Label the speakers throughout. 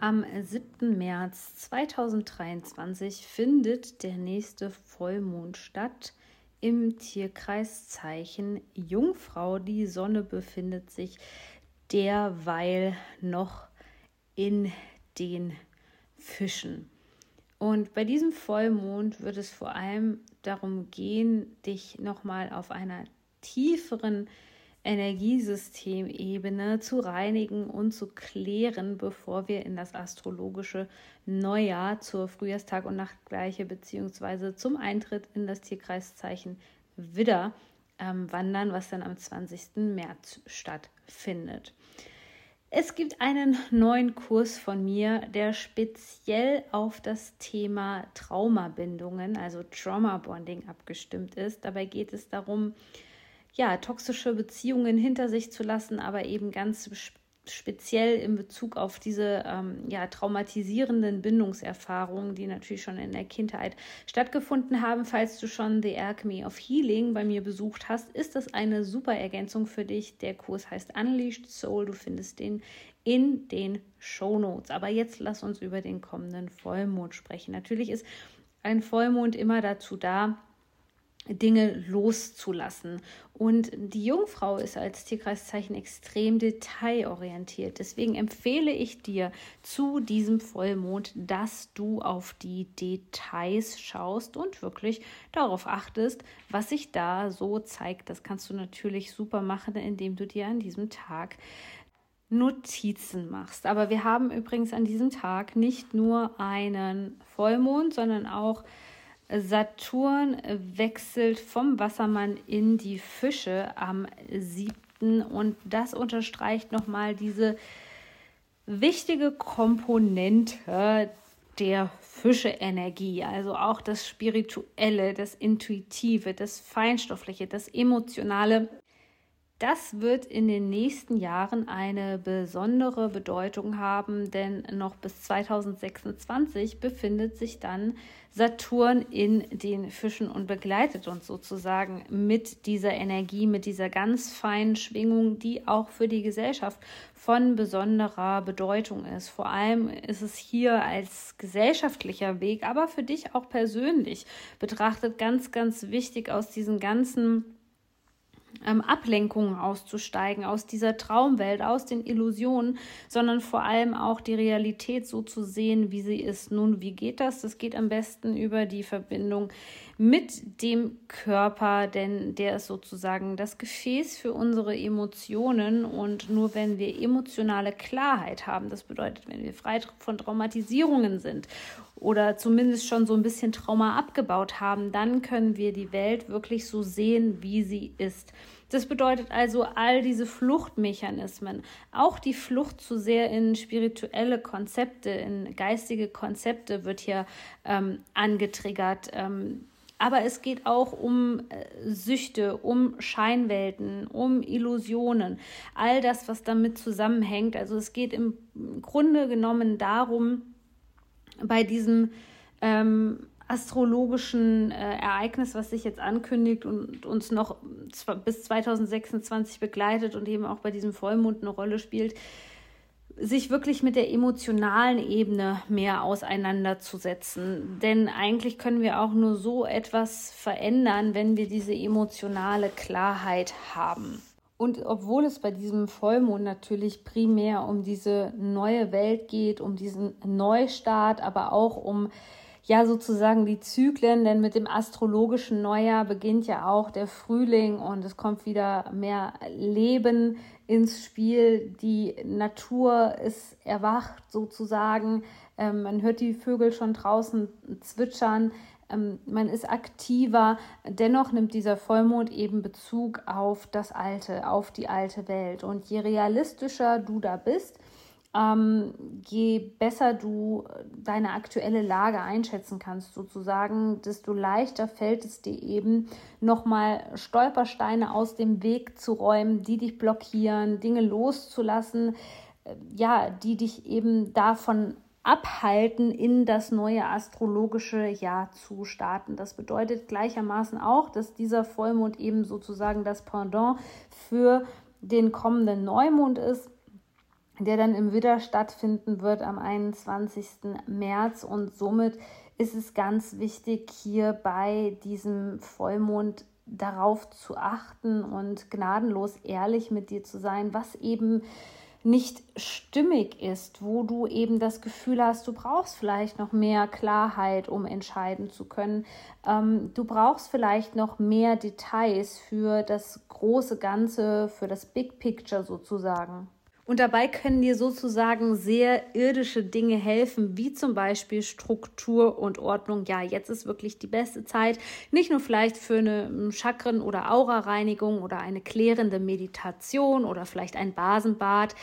Speaker 1: Am 7. März 2023 findet der nächste Vollmond statt im Tierkreiszeichen Jungfrau. Die Sonne befindet sich derweil noch in den Fischen. Und bei diesem Vollmond wird es vor allem darum gehen, dich nochmal auf einer tieferen Energiesystemebene zu reinigen und zu klären, bevor wir in das astrologische Neujahr zur Frühjahrstag- und Nachtgleiche beziehungsweise zum Eintritt in das Tierkreiszeichen Widder ähm, wandern, was dann am 20. März stattfindet. Es gibt einen neuen Kurs von mir, der speziell auf das Thema Traumabindungen, also Trauma Bonding, abgestimmt ist. Dabei geht es darum, ja, toxische Beziehungen hinter sich zu lassen, aber eben ganz speziell in Bezug auf diese ähm, ja, traumatisierenden Bindungserfahrungen, die natürlich schon in der Kindheit stattgefunden haben. Falls du schon The Alchemy of Healing bei mir besucht hast, ist das eine super Ergänzung für dich. Der Kurs heißt Unleashed Soul. Du findest den in den Show Notes. Aber jetzt lass uns über den kommenden Vollmond sprechen. Natürlich ist ein Vollmond immer dazu da, Dinge loszulassen. Und die Jungfrau ist als Tierkreiszeichen extrem detailorientiert. Deswegen empfehle ich dir zu diesem Vollmond, dass du auf die Details schaust und wirklich darauf achtest, was sich da so zeigt. Das kannst du natürlich super machen, indem du dir an diesem Tag Notizen machst. Aber wir haben übrigens an diesem Tag nicht nur einen Vollmond, sondern auch Saturn wechselt vom Wassermann in die Fische am 7. Und das unterstreicht nochmal diese wichtige Komponente der Fische-Energie, also auch das Spirituelle, das Intuitive, das Feinstoffliche, das Emotionale das wird in den nächsten Jahren eine besondere Bedeutung haben, denn noch bis 2026 befindet sich dann Saturn in den Fischen und begleitet uns sozusagen mit dieser Energie, mit dieser ganz feinen Schwingung, die auch für die Gesellschaft von besonderer Bedeutung ist. Vor allem ist es hier als gesellschaftlicher Weg, aber für dich auch persönlich betrachtet ganz, ganz wichtig aus diesen ganzen ähm, Ablenkungen auszusteigen, aus dieser Traumwelt, aus den Illusionen, sondern vor allem auch die Realität so zu sehen, wie sie ist. Nun, wie geht das? Das geht am besten über die Verbindung mit dem Körper, denn der ist sozusagen das Gefäß für unsere Emotionen und nur wenn wir emotionale Klarheit haben, das bedeutet, wenn wir frei von Traumatisierungen sind oder zumindest schon so ein bisschen Trauma abgebaut haben, dann können wir die Welt wirklich so sehen, wie sie ist. Das bedeutet also, all diese Fluchtmechanismen, auch die Flucht zu sehr in spirituelle Konzepte, in geistige Konzepte wird hier ähm, angetriggert. Ähm, aber es geht auch um äh, Süchte, um Scheinwelten, um Illusionen, all das, was damit zusammenhängt. Also es geht im Grunde genommen darum, bei diesem ähm, astrologischen äh, Ereignis, was sich jetzt ankündigt und uns noch bis 2026 begleitet und eben auch bei diesem Vollmond eine Rolle spielt, sich wirklich mit der emotionalen Ebene mehr auseinanderzusetzen. Denn eigentlich können wir auch nur so etwas verändern, wenn wir diese emotionale Klarheit haben. Und obwohl es bei diesem Vollmond natürlich primär um diese neue Welt geht, um diesen Neustart, aber auch um ja sozusagen die Zyklen, denn mit dem astrologischen Neujahr beginnt ja auch der Frühling und es kommt wieder mehr Leben ins Spiel. Die Natur ist erwacht sozusagen. Ähm, man hört die Vögel schon draußen zwitschern. Ähm, man ist aktiver. Dennoch nimmt dieser Vollmond eben Bezug auf das Alte, auf die alte Welt. Und je realistischer du da bist, ähm, je besser du deine aktuelle Lage einschätzen kannst, sozusagen, desto leichter fällt es dir eben, nochmal Stolpersteine aus dem Weg zu räumen, die dich blockieren, Dinge loszulassen, äh, ja, die dich eben davon abhalten, in das neue astrologische Jahr zu starten. Das bedeutet gleichermaßen auch, dass dieser Vollmond eben sozusagen das Pendant für den kommenden Neumond ist der dann im Widder stattfinden wird am 21. März. Und somit ist es ganz wichtig, hier bei diesem Vollmond darauf zu achten und gnadenlos ehrlich mit dir zu sein, was eben nicht stimmig ist, wo du eben das Gefühl hast, du brauchst vielleicht noch mehr Klarheit, um entscheiden zu können. Ähm, du brauchst vielleicht noch mehr Details für das große Ganze, für das Big Picture sozusagen. Und dabei können dir sozusagen sehr irdische Dinge helfen, wie zum Beispiel Struktur und Ordnung. Ja, jetzt ist wirklich die beste Zeit, nicht nur vielleicht für eine Chakren- oder Aura-Reinigung oder eine klärende Meditation oder vielleicht ein Basenbad,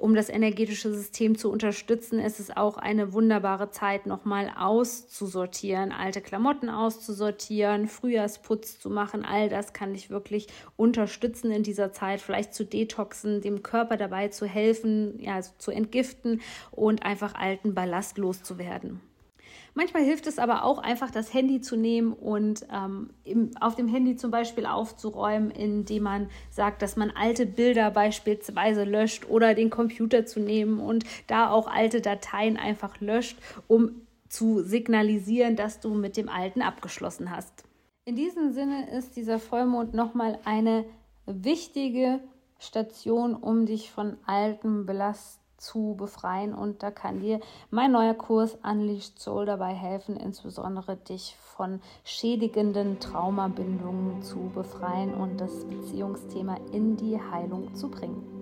Speaker 1: um das energetische System zu unterstützen. Es ist auch eine wunderbare Zeit, nochmal auszusortieren, alte Klamotten auszusortieren, Frühjahrsputz zu machen. All das kann dich wirklich unterstützen in dieser Zeit, vielleicht zu detoxen, dem Körper dabei zu helfen, ja, also zu entgiften und einfach alten Ballast loszuwerden. Manchmal hilft es aber auch einfach, das Handy zu nehmen und ähm, im, auf dem Handy zum Beispiel aufzuräumen, indem man sagt, dass man alte Bilder beispielsweise löscht oder den Computer zu nehmen und da auch alte Dateien einfach löscht, um zu signalisieren, dass du mit dem Alten abgeschlossen hast. In diesem Sinne ist dieser Vollmond nochmal eine wichtige Station, um dich von altem Belast zu befreien. Und da kann dir mein neuer Kurs Unleashed Soul dabei helfen, insbesondere dich von schädigenden Traumabindungen zu befreien und das Beziehungsthema in die Heilung zu bringen.